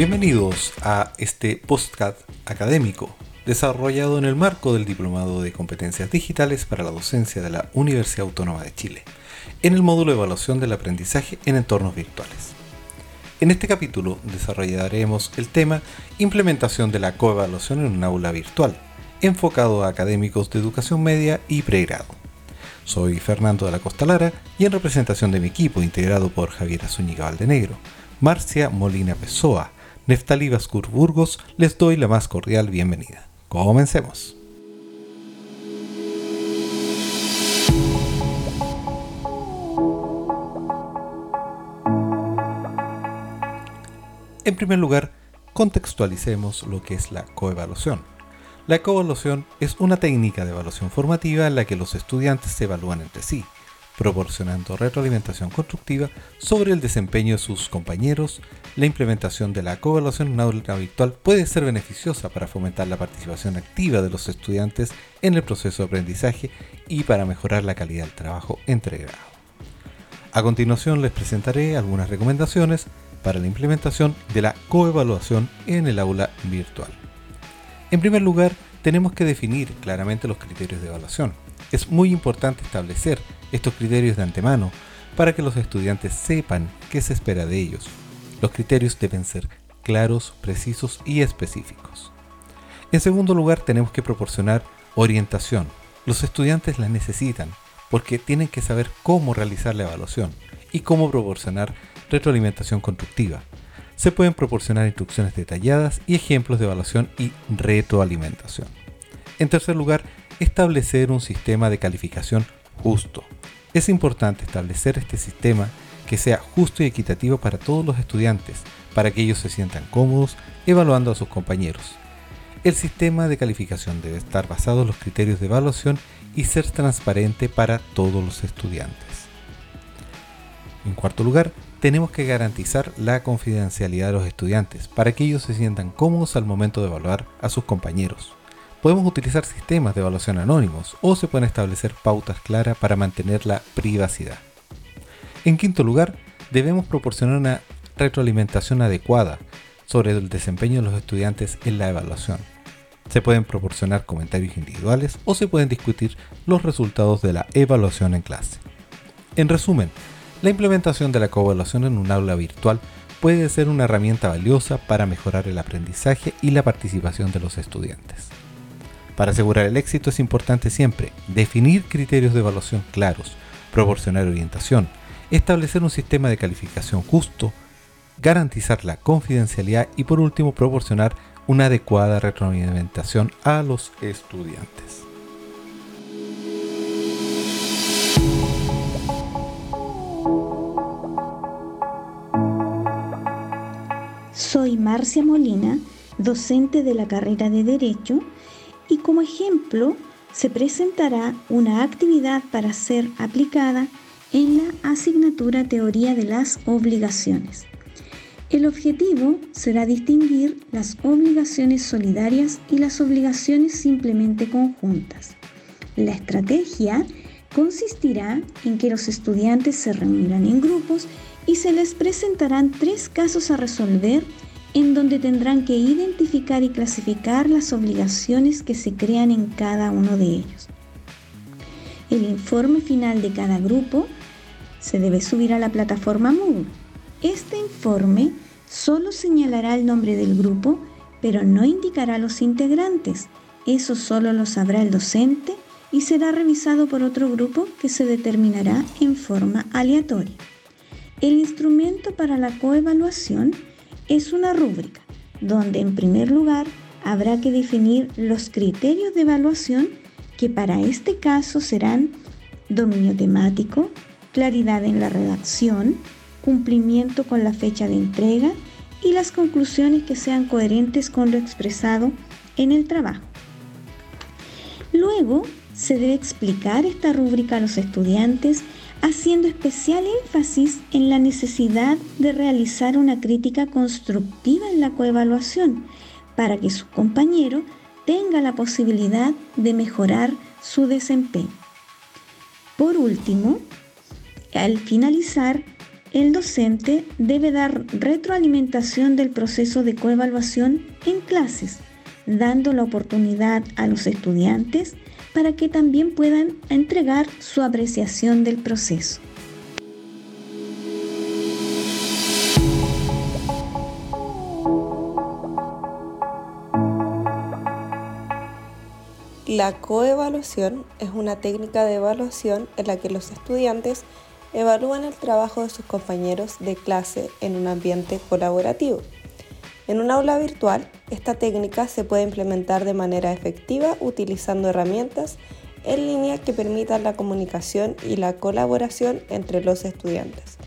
Bienvenidos a este podcast académico desarrollado en el marco del Diplomado de Competencias Digitales para la Docencia de la Universidad Autónoma de Chile, en el módulo de evaluación del aprendizaje en entornos virtuales. En este capítulo desarrollaremos el tema Implementación de la coevaluación en un aula virtual, enfocado a académicos de educación media y pregrado. Soy Fernando de la Costa Lara y en representación de mi equipo integrado por Javier Zúñiga Valdenegro, Marcia Molina Pessoa, Neftalí Bascur Burgos, les doy la más cordial bienvenida. Comencemos. En primer lugar, contextualicemos lo que es la coevaluación. La coevaluación es una técnica de evaluación formativa en la que los estudiantes se evalúan entre sí, proporcionando retroalimentación constructiva sobre el desempeño de sus compañeros. La implementación de la coevaluación en aula virtual puede ser beneficiosa para fomentar la participación activa de los estudiantes en el proceso de aprendizaje y para mejorar la calidad del trabajo entregado. A continuación les presentaré algunas recomendaciones para la implementación de la coevaluación en el aula virtual. En primer lugar, tenemos que definir claramente los criterios de evaluación. Es muy importante establecer estos criterios de antemano para que los estudiantes sepan qué se espera de ellos. Los criterios deben ser claros, precisos y específicos. En segundo lugar, tenemos que proporcionar orientación. Los estudiantes la necesitan porque tienen que saber cómo realizar la evaluación y cómo proporcionar retroalimentación constructiva. Se pueden proporcionar instrucciones detalladas y ejemplos de evaluación y retroalimentación. En tercer lugar, establecer un sistema de calificación justo. Es importante establecer este sistema que sea justo y equitativo para todos los estudiantes, para que ellos se sientan cómodos evaluando a sus compañeros. El sistema de calificación debe estar basado en los criterios de evaluación y ser transparente para todos los estudiantes. En cuarto lugar, tenemos que garantizar la confidencialidad de los estudiantes para que ellos se sientan cómodos al momento de evaluar a sus compañeros. Podemos utilizar sistemas de evaluación anónimos o se pueden establecer pautas claras para mantener la privacidad. En quinto lugar, debemos proporcionar una retroalimentación adecuada sobre el desempeño de los estudiantes en la evaluación. Se pueden proporcionar comentarios individuales o se pueden discutir los resultados de la evaluación en clase. En resumen, la implementación de la coevaluación en un aula virtual puede ser una herramienta valiosa para mejorar el aprendizaje y la participación de los estudiantes. Para asegurar el éxito es importante siempre definir criterios de evaluación claros, proporcionar orientación, establecer un sistema de calificación justo, garantizar la confidencialidad y por último proporcionar una adecuada retroalimentación a los estudiantes. Soy Marcia Molina, docente de la carrera de Derecho y como ejemplo se presentará una actividad para ser aplicada en la asignatura Teoría de las Obligaciones. El objetivo será distinguir las obligaciones solidarias y las obligaciones simplemente conjuntas. La estrategia consistirá en que los estudiantes se reunirán en grupos y se les presentarán tres casos a resolver en donde tendrán que identificar y clasificar las obligaciones que se crean en cada uno de ellos. El informe final de cada grupo se debe subir a la plataforma Moodle. Este informe solo señalará el nombre del grupo, pero no indicará los integrantes. Eso solo lo sabrá el docente y será revisado por otro grupo que se determinará en forma aleatoria. El instrumento para la coevaluación es una rúbrica donde en primer lugar habrá que definir los criterios de evaluación que para este caso serán dominio temático, claridad en la redacción, cumplimiento con la fecha de entrega y las conclusiones que sean coherentes con lo expresado en el trabajo. Luego se debe explicar esta rúbrica a los estudiantes haciendo especial énfasis en la necesidad de realizar una crítica constructiva en la coevaluación para que su compañero tenga la posibilidad de mejorar su desempeño. Por último, al finalizar, el docente debe dar retroalimentación del proceso de coevaluación en clases, dando la oportunidad a los estudiantes para que también puedan entregar su apreciación del proceso. La coevaluación es una técnica de evaluación en la que los estudiantes evalúan el trabajo de sus compañeros de clase en un ambiente colaborativo. En un aula virtual, esta técnica se puede implementar de manera efectiva utilizando herramientas en línea que permitan la comunicación y la colaboración entre los estudiantes.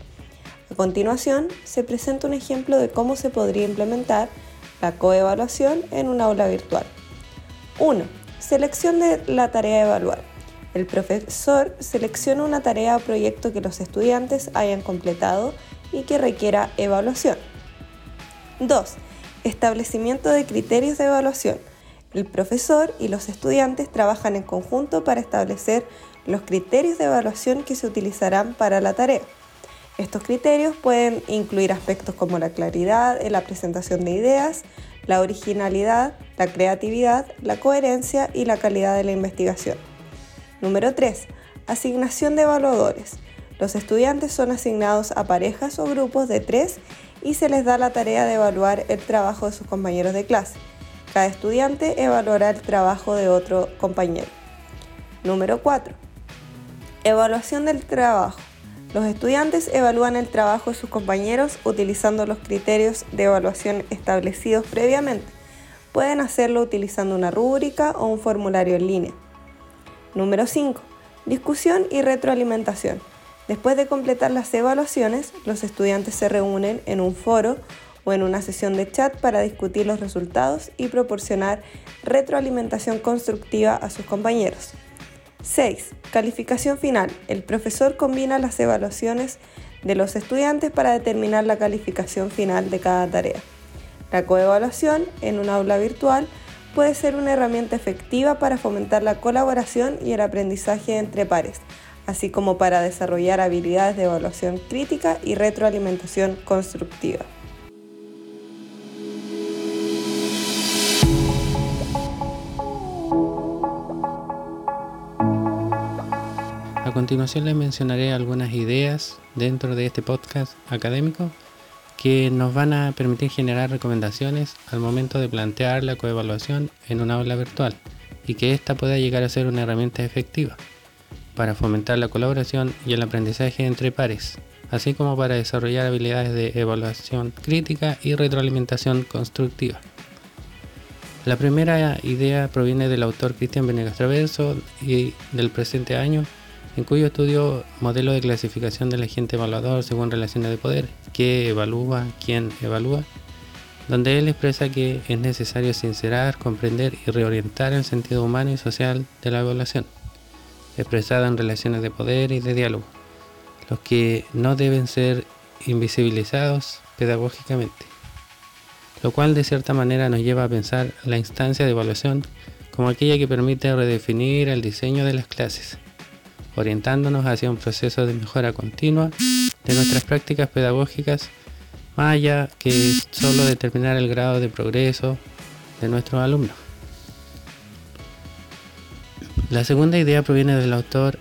A continuación, se presenta un ejemplo de cómo se podría implementar la coevaluación en un aula virtual. 1. Selección de la tarea a evaluar. El profesor selecciona una tarea o proyecto que los estudiantes hayan completado y que requiera evaluación. 2. Establecimiento de criterios de evaluación. El profesor y los estudiantes trabajan en conjunto para establecer los criterios de evaluación que se utilizarán para la tarea. Estos criterios pueden incluir aspectos como la claridad en la presentación de ideas, la originalidad, la creatividad, la coherencia y la calidad de la investigación. Número 3. Asignación de evaluadores. Los estudiantes son asignados a parejas o grupos de tres y se les da la tarea de evaluar el trabajo de sus compañeros de clase. Cada estudiante evaluará el trabajo de otro compañero. Número 4. Evaluación del trabajo. Los estudiantes evalúan el trabajo de sus compañeros utilizando los criterios de evaluación establecidos previamente. Pueden hacerlo utilizando una rúbrica o un formulario en línea. Número 5. Discusión y retroalimentación. Después de completar las evaluaciones, los estudiantes se reúnen en un foro o en una sesión de chat para discutir los resultados y proporcionar retroalimentación constructiva a sus compañeros. 6. Calificación final. El profesor combina las evaluaciones de los estudiantes para determinar la calificación final de cada tarea. La coevaluación en un aula virtual puede ser una herramienta efectiva para fomentar la colaboración y el aprendizaje entre pares, así como para desarrollar habilidades de evaluación crítica y retroalimentación constructiva. A continuación les mencionaré algunas ideas dentro de este podcast académico que nos van a permitir generar recomendaciones al momento de plantear la coevaluación en una aula virtual y que ésta pueda llegar a ser una herramienta efectiva para fomentar la colaboración y el aprendizaje entre pares, así como para desarrollar habilidades de evaluación crítica y retroalimentación constructiva. La primera idea proviene del autor Cristian Venegas Traverso y del presente año en cuyo estudio modelo de clasificación del agente evaluador según relaciones de poder, qué evalúa, quién evalúa, donde él expresa que es necesario sincerar, comprender y reorientar el sentido humano y social de la evaluación, expresada en relaciones de poder y de diálogo, los que no deben ser invisibilizados pedagógicamente, lo cual de cierta manera nos lleva a pensar la instancia de evaluación como aquella que permite redefinir el diseño de las clases orientándonos hacia un proceso de mejora continua de nuestras prácticas pedagógicas, más allá que solo determinar el grado de progreso de nuestros alumnos. La segunda idea proviene del autor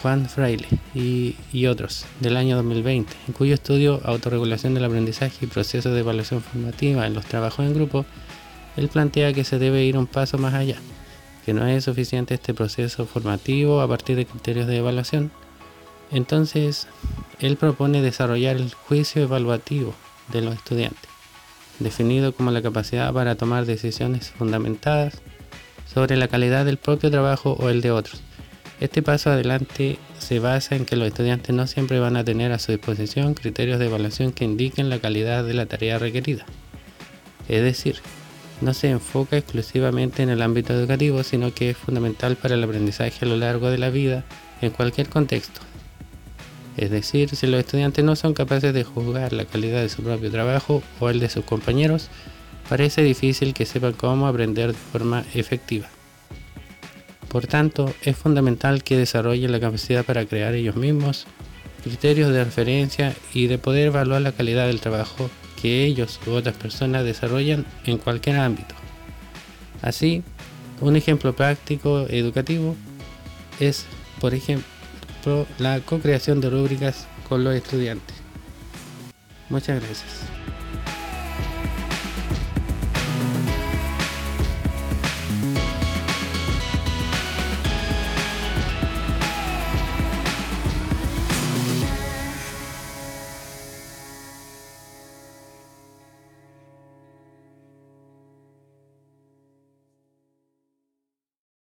Juan Fraile y, otros del año 2020, en cuyo estudio Autorregulación del aprendizaje y procesos de evaluación formativa en los trabajos en grupo, él plantea que se debe ir un paso más allá que no es suficiente este proceso formativo a partir de criterios de evaluación. Entonces, él propone desarrollar el juicio evaluativo de los estudiantes, definido como la capacidad para tomar decisiones fundamentadas sobre la calidad del propio trabajo o el de otros. Este paso adelante se basa en que los estudiantes no siempre van a tener a su disposición criterios de evaluación que indiquen la calidad de la tarea requerida. Es decir, no se enfoca exclusivamente en el ámbito educativo, sino que es fundamental para el aprendizaje a lo largo de la vida en cualquier contexto. Es decir, si los estudiantes no son capaces de juzgar la calidad de su propio trabajo o el de sus compañeros, parece difícil que sepan cómo aprender de forma efectiva. Por tanto, es fundamental que desarrollen la capacidad para crear ellos mismos criterios de referencia y de poder evaluar la calidad del trabajo que ellos u otras personas desarrollan en cualquier ámbito. Así, un ejemplo práctico educativo es, por ejemplo, la co-creación de rúbricas con los estudiantes. Muchas gracias.